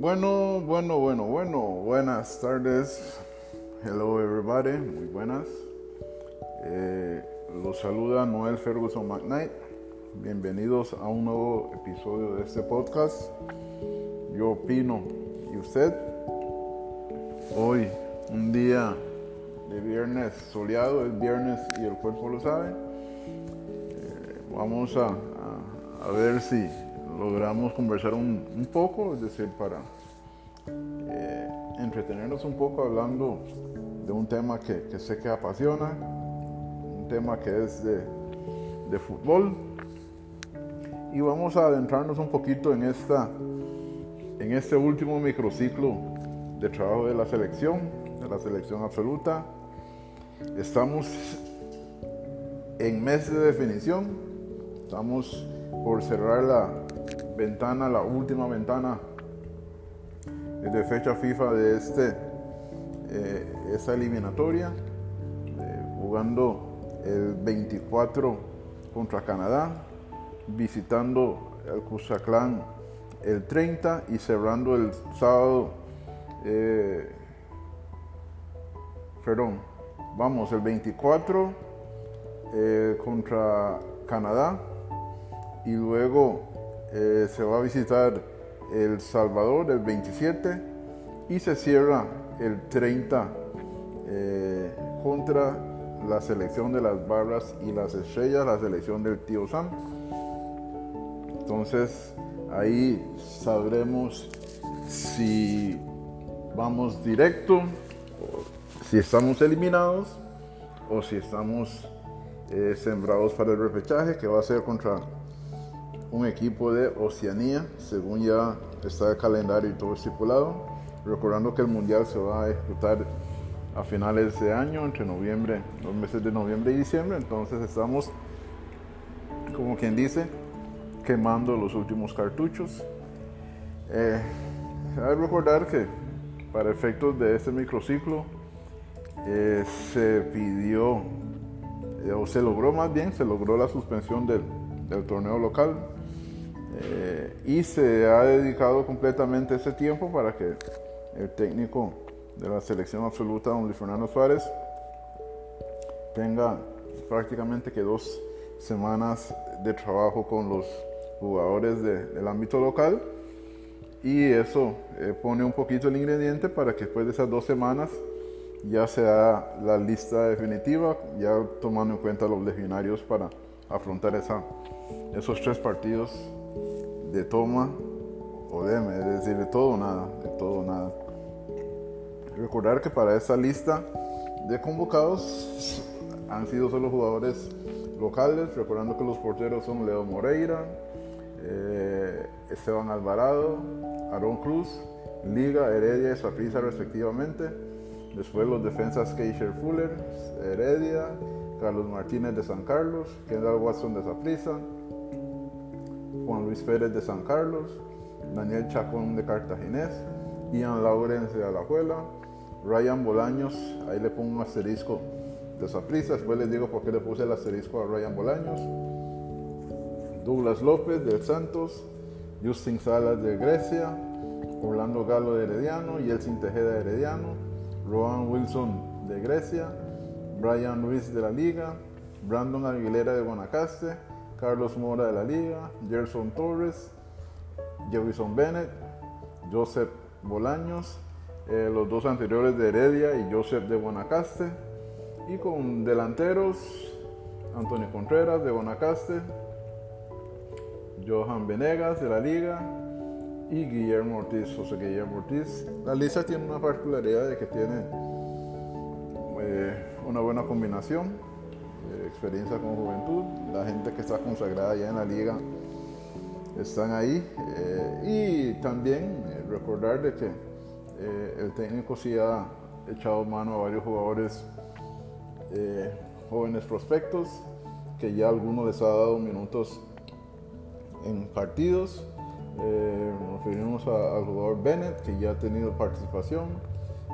Bueno, bueno, bueno, bueno. Buenas tardes. Hello everybody. Muy buenas. Eh, los saluda Noel Ferguson McKnight. Bienvenidos a un nuevo episodio de este podcast. Yo opino. ¿Y usted? Hoy, un día de viernes soleado, es viernes y el cuerpo lo sabe. Eh, vamos a, ver si logramos conversar un, un poco, es decir, para eh, entretenernos un poco hablando de un tema que, sé que apasiona, un tema que es de, de, fútbol. Y vamos a adentrarnos un poquito en, esta, en este último microciclo de trabajo de la selección, de la selección absoluta. Estamos en mes de definición, estamos por cerrar la, ventana, la última ventana de fecha FIFA de este, eh, esta eliminatoria, eh, jugando el 24 contra Canadá, visitando el Cusaclán el 30 y cerrando el sábado, eh, perdón, vamos, el 24 eh, contra Canadá y luego eh, se va a visitar El Salvador el 27 y se cierra el 30 eh, contra la selección de las barras y las estrellas, la selección del tío Sam. Entonces ahí sabremos si vamos directo, si estamos eliminados o si estamos eh, sembrados para el repechaje que va a ser contra un equipo de Oceanía, según ya está el calendario y todo estipulado. Recordando que el Mundial se va a disputar a finales de año, entre noviembre, los meses de noviembre y diciembre. Entonces estamos, como quien dice, quemando los últimos cartuchos. Eh, hay que recordar que para efectos de este microciclo eh, se pidió, eh, o se logró más bien, se logró la suspensión del, del torneo local eh, y se ha dedicado completamente ese tiempo para que el técnico de la selección absoluta, don Luis Fernando Suárez, tenga prácticamente que dos semanas de trabajo con los jugadores de, del ámbito local. Y eso eh, pone un poquito el ingrediente para que después de esas dos semanas ya sea la lista definitiva, ya tomando en cuenta los legionarios para afrontar esos tres partidos de toma o de, es decir, de todo o nada, de todo nada. Recordar que para esta lista de convocados han sido solo jugadores locales, recordando que los porteros son Leo Moreira, eh, Esteban Alvarado, Aaron Cruz, Liga, Heredia y Saprissa respectivamente. Después los defensas Keisher Fuller, Heredia, Carlos Martínez de San Carlos, Kendall Watson de Saprissa, Juan Luis Pérez de San Carlos, Daniel Chacón de Cartaginés, Ian Lawrence de Alajuela, Ryan Bolaños, ahí le pongo un asterisco de Saprissa, después les digo por qué le puse el asterisco a Ryan Bolaños, Douglas López del Santos, Justin Salas de Grecia, Orlando Galo de Herediano, Yeltsin Tejeda de Herediano, Rohan Wilson de Grecia, Brian Ruiz de la Liga, Brandon Aguilera de Guanacaste, Carlos Mora de la Liga, Gerson Torres, Jefferson Bennett, Joseph Bolaños, eh, los dos anteriores de Heredia y Joseph de Guanacaste, y con delanteros Antonio Contreras de Guanacaste, Johan Venegas de la Liga y Guillermo Ortiz, José Guillermo Ortiz. La lista tiene una particularidad de que tiene eh, una buena combinación, experiencia con juventud, la gente que está consagrada ya en la liga están ahí eh, y también eh, recordar que eh, el técnico sí ha echado mano a varios jugadores jóvenes prospectos que ya algunos les ha dado minutos en partidos. nos referimos al jugador Bennett que ya ha tenido participación.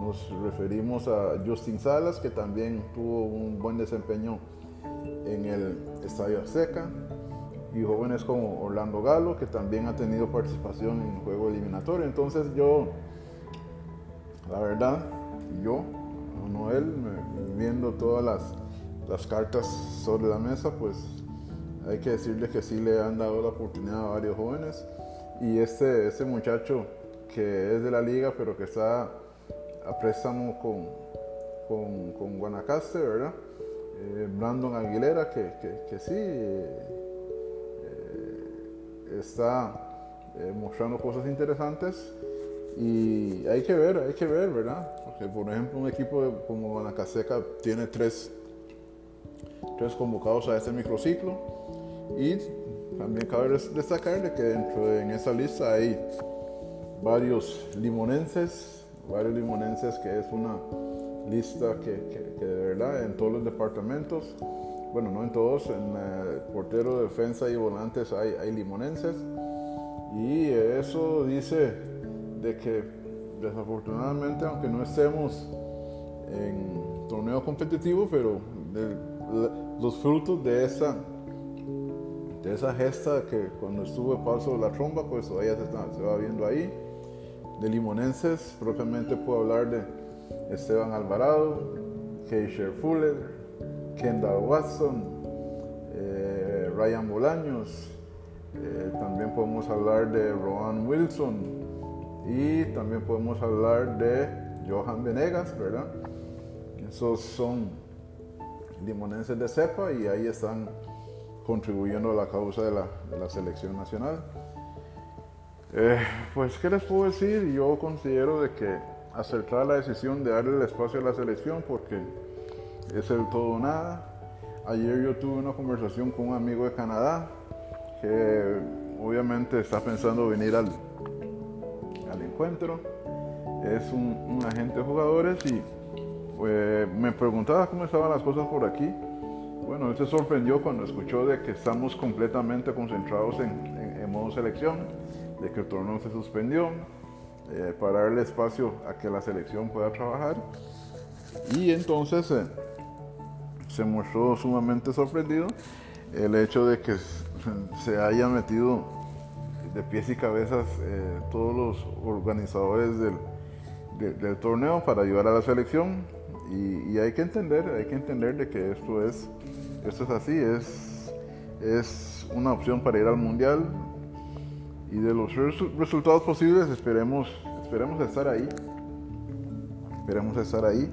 Nos referimos a Justin Salas que también tuvo un buen desempeño en el Estadio Azteca. y jóvenes como Orlando Galo, que también ha tenido participación en el juego eliminatorio. Entonces yo, la verdad, yo, Noel, viendo todas las, las cartas sobre la mesa, pues hay que decirle que sí le han dado la oportunidad a varios jóvenes. Y este, este muchacho que es de la liga, pero que está a préstamo con, con, con Guanacaste, ¿verdad? Eh, Brandon Aguilera, que, que, sí eh, está eh, mostrando cosas interesantes. Y hay que ver, hay que ver, ¿verdad? Porque, por ejemplo, un equipo como Guanacasteca tiene tres, tres convocados a este microciclo. Y también cabe destacar de que dentro de en esa lista hay varios limonenses, varios limonenses que es una lista que, que, verdad en todos los departamentos, bueno, no en todos, en el portero, defensa y volantes hay, limonenses. Y eso dice de que desafortunadamente, aunque no estemos en torneo competitivo, pero los frutos de esa de esa gesta que cuando estuvo paso la tromba, pues todavía se, se va viendo ahí. De limonenses, propiamente puedo hablar de Esteban Alvarado, Keisher Fuller, Kendall Watson, eh, Ryan Bolaños, eh, también podemos hablar de Rohan Wilson y también podemos hablar de Johan Venegas, ¿verdad? Esos son limonenses de cepa y ahí están contribuyendo a la causa de la, selección nacional. Eh, pues, ¿qué les puedo decir? Yo considero de que acertar la decisión de darle el espacio a la selección porque es el todo nada. Ayer yo tuve una conversación con un amigo de Canadá que obviamente está pensando venir al, al encuentro. Es un, agente de jugadores y pues, me preguntaba cómo estaban las cosas por aquí. Bueno, él se sorprendió cuando escuchó de que estamos completamente concentrados en, en modo selección, de que el torneo se suspendió, eh, para darle espacio a que la selección pueda trabajar. Y entonces eh, se mostró sumamente sorprendido el hecho de que se haya metido de pies y cabezas eh, todos los organizadores del, del, torneo para ayudar a la selección. Y, y, hay que entender, hay que entender de que esto es, esto es así, es, es una opción para ir al mundial, y de los resultados posibles esperemos, esperemos estar ahí. Esperemos estar ahí.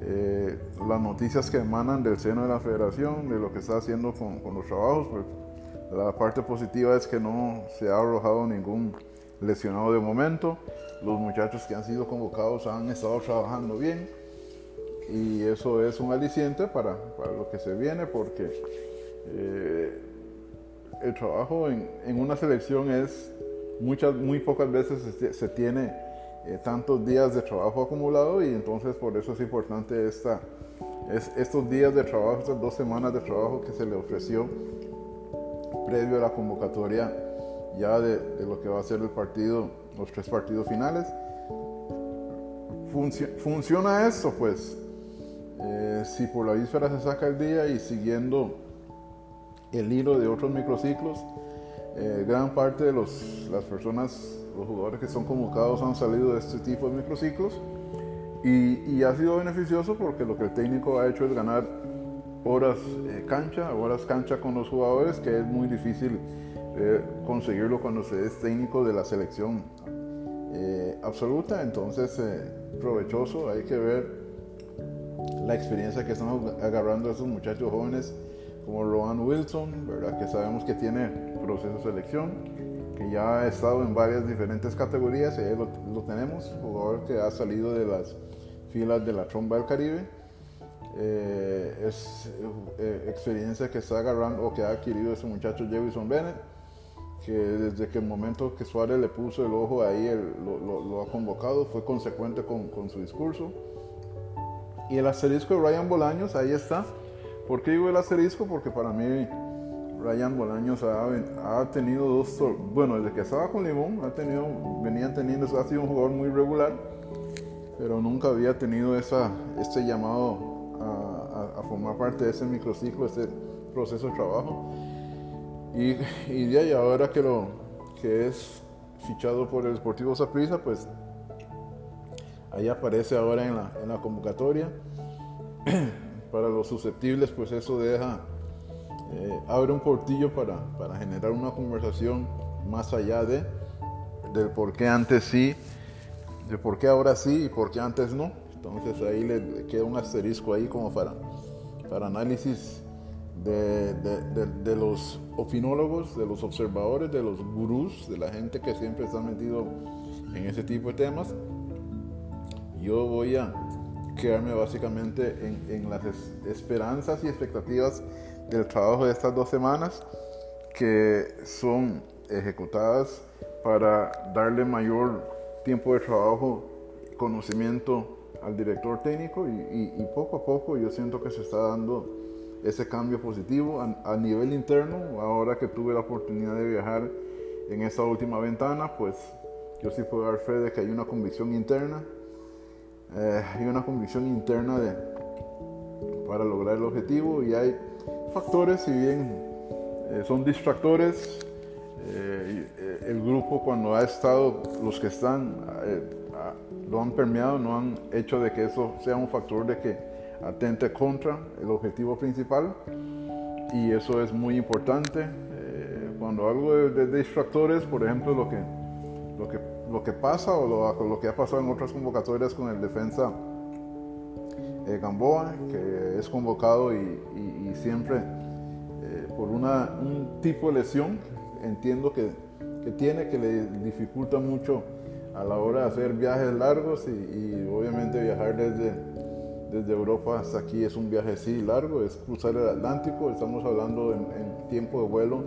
Eh, las noticias que emanan del seno de la federación, de lo que está haciendo con, los trabajos, pues la parte positiva es que no se ha arrojado ningún lesionado de momento. Los muchachos que han sido convocados han estado trabajando bien y eso es un aliciente para, para lo que se viene porque eh, el trabajo en, en, una selección es muchas, muy pocas veces se, tiene eh, tantos días de trabajo acumulado y entonces por eso es importante esta, es, estos días de trabajo, estas dos semanas de trabajo que se le ofreció previo a la convocatoria ya de, de lo que va a ser el partido, los tres partidos finales. funciona esto, pues, eh, si por la víspera se saca el día y siguiendo el hilo de otros microciclos, eh, gran parte de los, las personas, los jugadores que son convocados han salido de este tipo de microciclos. Y, ha sido beneficioso porque lo que el técnico ha hecho es ganar horas eh, cancha, horas cancha con los jugadores, que es muy difícil eh, conseguirlo cuando se es técnico de la selección absoluta. Entonces, provechoso, hay que ver la experiencia que están agarrando esos muchachos jóvenes como Rowan Wilson, ¿verdad? que sabemos que tiene proceso de selección, que ya ha estado en varias diferentes categorías, y ahí lo, tenemos, jugador que ha salido de las filas de la tromba del Caribe. Eh, es eh, experiencia que está agarrando o que ha adquirido ese muchacho Jefferson Bennett, que desde que el momento que Suárez le puso el ojo ahí, lo, ha convocado, fue consecuente con, con su discurso. Y el asterisco de Ryan Bolaños, ahí está ¿Por qué digo el asterisco? Porque para mí Ryan Bolaños ha, tenido dos, bueno, desde que estaba con Limón, ha tenido, venía teniendo, ha sido un jugador muy regular, pero nunca había tenido esa, este llamado a, formar parte de ese microciclo, este proceso de trabajo. Y, y de ahí ahora que, lo, que es fichado por el Sportivo Saprissa, pues ahí aparece ahora en la, en la convocatoria. para los susceptibles, pues eso deja, eh, abre un portillo para, para generar una conversación más allá de del por qué antes sí, de por qué ahora sí y por qué antes no. Entonces ahí le, queda un asterisco ahí como para, para análisis de, de, de, los opinólogos, de los observadores, de los gurús, de la gente que siempre está metido en ese tipo de temas. Yo voy a quedarme básicamente en, en las esperanzas y expectativas del trabajo de estas dos semanas que son ejecutadas para darle mayor tiempo de trabajo, conocimiento al director técnico y, poco a poco yo siento que se está dando ese cambio positivo a, nivel interno. Ahora que tuve la oportunidad de viajar en esta última ventana, pues yo sí puedo dar fe de que hay una convicción interna, eh, hay una convicción interna de, para lograr el objetivo y hay factores, si bien eh, son distractores, eh, el grupo cuando ha estado, los que están, eh, lo han permeado, no han hecho de que eso sea un factor de que atente contra el objetivo principal y eso es muy importante. Eh, cuando hablo de, distractores, por ejemplo, lo que, lo que, lo que pasa o lo, lo que ha pasado en otras convocatorias con el defensa Gamboa, que es convocado y, siempre por una, un tipo de lesión entiendo que, que, tiene, que le dificulta mucho a la hora de hacer viajes largos y, obviamente viajar desde, desde Europa hasta aquí es un viaje sí largo, es cruzar el Atlántico, estamos hablando en, tiempo de vuelo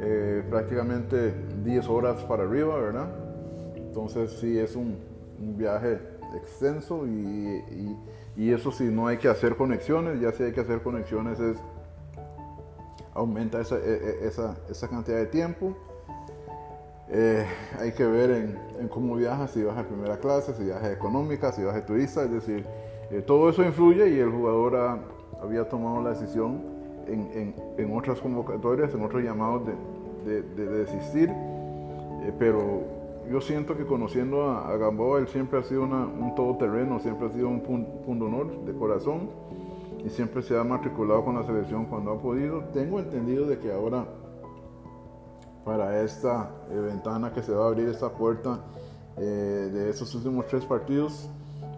eh, prácticamente 10 horas para arriba, ¿verdad? Entonces sí es un, viaje extenso y, y, eso sí no hay que hacer conexiones, ya si hay que hacer conexiones es aumenta esa, e, e, esa, esa cantidad de tiempo. Eh, hay que ver en, cómo viaja, si viaja en primera clase, si viaja económica, si viaja turista, es decir, eh, todo eso influye y el jugador había tomado la decisión en, en, en, otras convocatorias, en otros llamados de, de, desistir, eh, pero yo siento que conociendo a, Gamboa, él siempre ha sido una, un todoterreno, siempre ha sido un punto honor de corazón y siempre se ha matriculado con la selección cuando ha podido. Tengo entendido de que ahora para esta eh, ventana que se va a abrir esta puerta eh, de estos últimos tres partidos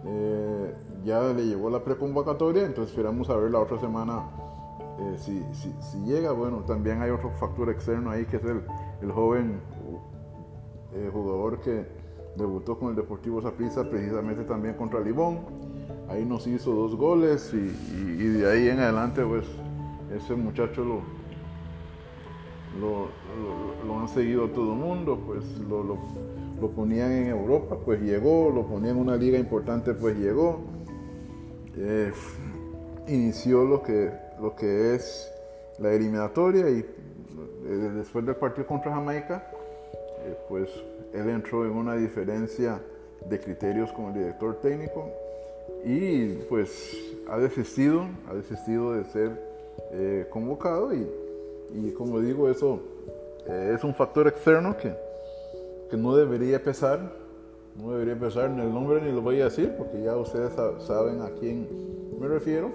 eh, ya le llegó la preconvocatoria, entonces esperamos a ver la otra semana si, si, si, llega. Bueno, también hay otro factor externo ahí que es el, el joven jugador que debutó con el Deportivo Saprissa precisamente también contra Libón ahí nos hizo dos goles y, de ahí en adelante pues ese muchacho lo, lo, han seguido todo el mundo, pues lo, ponían en Europa, pues llegó, lo ponían en una liga importante, pues llegó. Eh, inició lo que, lo que es la eliminatoria y eh, después del partido contra Jamaica, eh, pues él entró en una diferencia de criterios con el director técnico y pues ha desistido, ha desistido de ser eh, convocado y, como digo, eso eh, es un factor externo que, que, no debería pesar, no debería pesar en el nombre ni lo voy a decir porque ya ustedes saben a quién me refiero,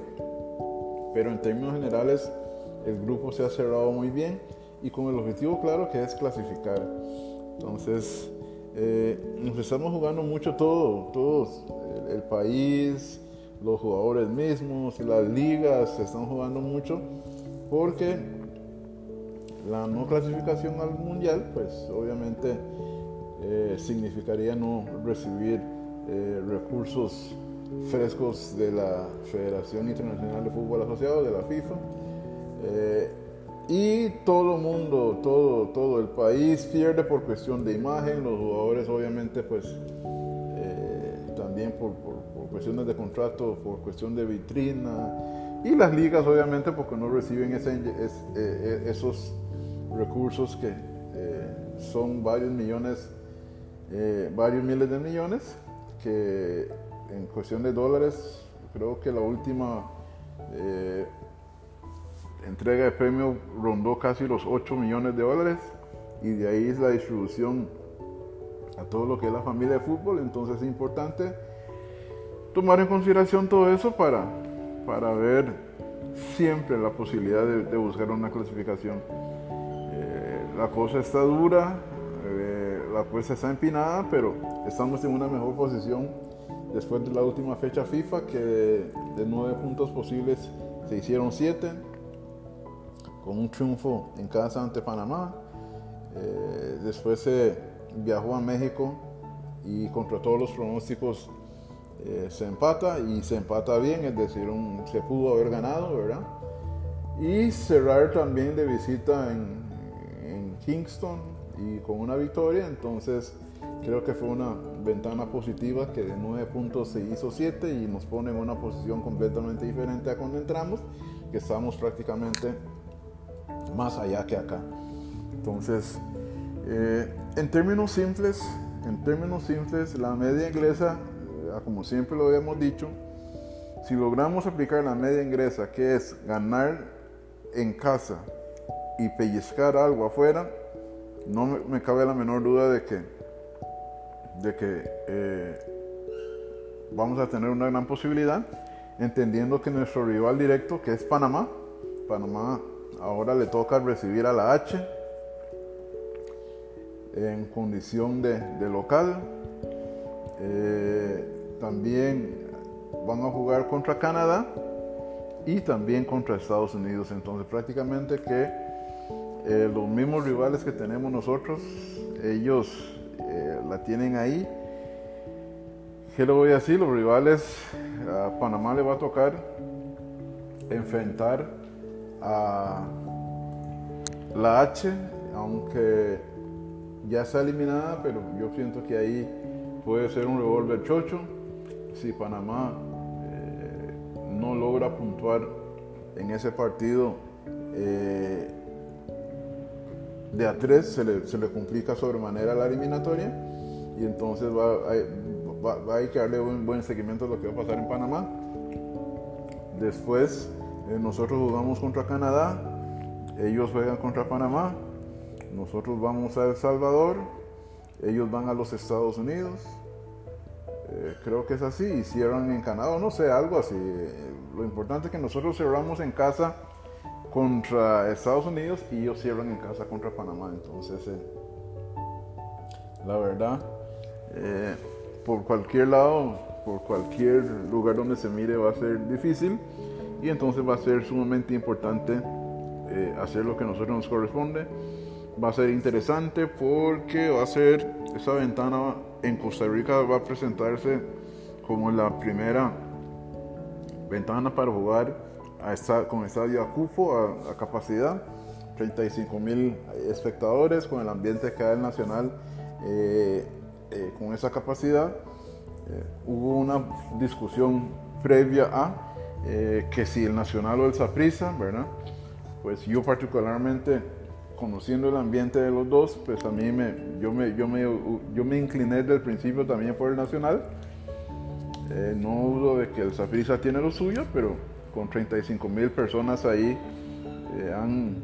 pero en términos generales el grupo se ha cerrado muy bien y con el objetivo claro que es clasificar. Entonces, eh, nos estamos jugando mucho todo, todos el, país, los jugadores mismos, las ligas se están jugando mucho porque la no clasificación al mundial, pues obviamente eh, significaría no recibir eh, recursos frescos de la Federación Internacional de Fútbol Asociado, de la FIFA. Eh, y todo el mundo, todo, todo el país pierde por cuestión de imagen, los jugadores obviamente pues también por, cuestiones de contrato, por cuestión de vitrina, y las ligas obviamente porque no reciben eh, eh, esos recursos que eh, son varios millones, varios miles de millones, que en cuestión de dólares, creo que la última, entrega de premio rondó casi los 8 millones de dólares y de ahí es la distribución a todo lo que es la familia de fútbol. Entonces es importante tomar en consideración todo eso para, para ver siempre la posibilidad de, buscar una clasificación. Eh, la cosa está dura, eh, la cosa está empinada, pero estamos en una mejor posición después de la última fecha FIFA, que de, nueve puntos posibles se hicieron siete, con un triunfo en casa ante Panamá. Eh, después se viajó a México y contra todos los pronósticos eh, se empata y se empata bien, es decir, se pudo haber ganado, ¿verdad? Y cerrar también de visita en, en Kingston y con una victoria, entonces creo que fue una ventana positiva que de 9 puntos se hizo 7 y nos pone en una posición completamente diferente a cuando entramos, que estamos prácticamente más allá que acá. Entonces, eh, en términos simples, en términos simples, la media inglesa, eh, como siempre lo habíamos dicho, si logramos aplicar la media inglesa, que es ganar en casa y pellizcar algo afuera, no me cabe la menor duda de que de que eh, vamos a tener una gran posibilidad, entendiendo que nuestro rival directo, que es Panamá, Panamá ahora le toca recibir a la H en condición de, local. Eh, también van a jugar contra Canadá y también contra Estados Unidos. Entonces prácticamente que eh, los mismos rivales que tenemos nosotros, ellos eh, la tienen ahí. ¿Qué le voy a decir? Los rivales, a Panamá le va a tocar enfrentar a la H, aunque ya está eliminada, pero yo siento que ahí puede ser un revólver chocho. Si Panamá eh, no logra puntuar en ese partido, eh, de a tres se le, se le complica sobremanera la eliminatoria y entonces va, va, va, hay que darle un buen seguimiento a lo que va a pasar en Panamá. Después nosotros jugamos contra Canadá, ellos juegan contra Panamá, nosotros vamos a El Salvador, ellos van a los Estados Unidos. Eh, creo que es así, y cierran en Canadá, no sé, algo así. Lo importante es que nosotros cerramos en casa contra Estados Unidos y ellos cierran en casa contra Panamá. Entonces, eh, la verdad, eh, por cualquier lado, por cualquier lugar donde se mire va a ser difícil y entonces va a ser sumamente importante eh, hacer lo que a nosotros nos corresponde. Va a ser interesante porque va a ser esa ventana en Costa Rica va a presentarse como la primera ventana para jugar con estadio a, a capacidad, 35 mil espectadores con el ambiente que hay el Nacional eh, eh, con esa capacidad. Hubo una discusión previa a que si el Nacional o el Saprissa, ¿verdad? Pues yo particularmente conociendo el ambiente de los dos, pues a mí me, yo, me, yo, me, yo me incliné desde el principio también por el Nacional. no dudo de que el Saprissa tiene lo suyo, pero con 35 mil personas ahí, eh, han,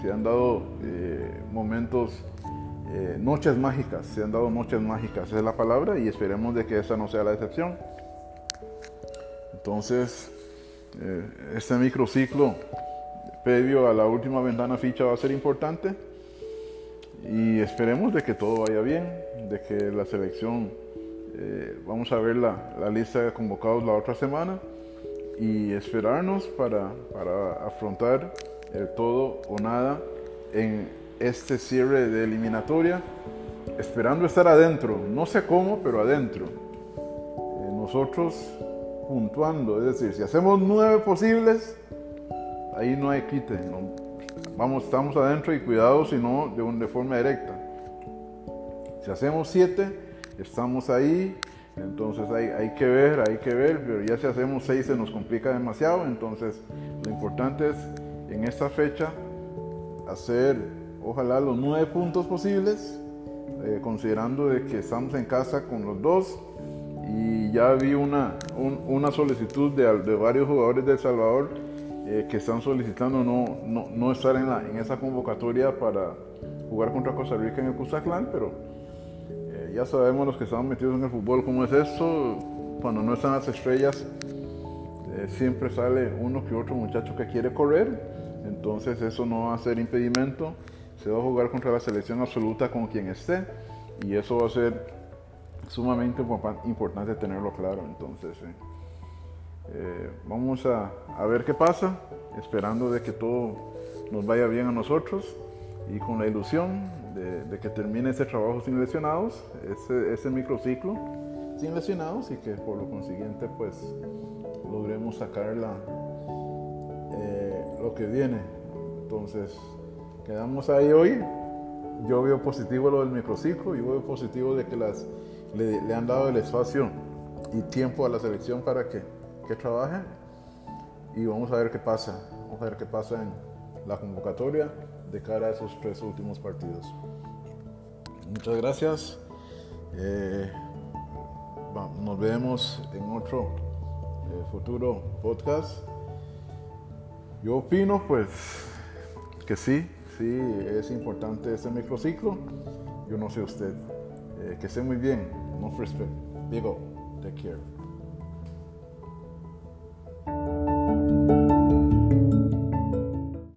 se han dado eh, momentos, eh, noches mágicas, se han dado noches mágicas, esa es la palabra, y esperemos de que esa no sea la excepción. Entonces, este microciclo previo a la última ventana ficha va a ser importante y esperemos de que todo vaya bien, de que la selección, vamos a ver la, la lista de convocados la otra semana y esperarnos para, para afrontar el todo o nada en este cierre de eliminatoria, esperando estar adentro, no sé cómo, pero adentro. Eh, nosotros puntuando, es decir, si hacemos nueve posibles, ahí no hay quite, vamos, estamos adentro y cuidado si no de, de forma directa. Si hacemos siete, estamos ahí entonces hay, hay, que ver, hay que ver, pero ya si hacemos seis se nos complica demasiado. Entonces lo importante es en esta fecha hacer ojalá los nueve puntos posibles, eh, considerando de que estamos en casa con los dos. Y ya vi una, una solicitud de, varios jugadores de El Salvador eh, que están solicitando no, no, no estar en, la, en, esa convocatoria para jugar contra Costa Rica en el Cusaclán, pero eh, ya sabemos los que estamos metidos en el fútbol cómo es eso, cuando no están las estrellas eh, siempre sale uno que otro muchacho que quiere correr, entonces eso no va a ser impedimento, se va a jugar contra la selección absoluta con quien esté y eso va a ser sumamente importante tenerlo claro, entonces eh, vamos a, a, ver qué pasa, esperando de que todo nos vaya bien a nosotros y con la ilusión de, de que termine ese trabajo sin lesionados, ese, ese microciclo sin lesionados y que por lo consiguiente pues logremos sacar la, eh, lo que viene. Entonces, quedamos ahí hoy. Yo veo positivo lo del microciclo, yo veo positivo de que las, le, han dado el espacio y tiempo a la selección para que, que trabaje y vamos a ver qué pasa, vamos a ver qué pasa en la convocatoria de cara a esos tres últimos partidos. Muchas gracias. Eh, nos vemos en otro eh, futuro podcast. Yo opino pues que sí, sí, es importante este microciclo. Yo no sé usted. Eh, que esté muy bien. No respect. Digo, take care.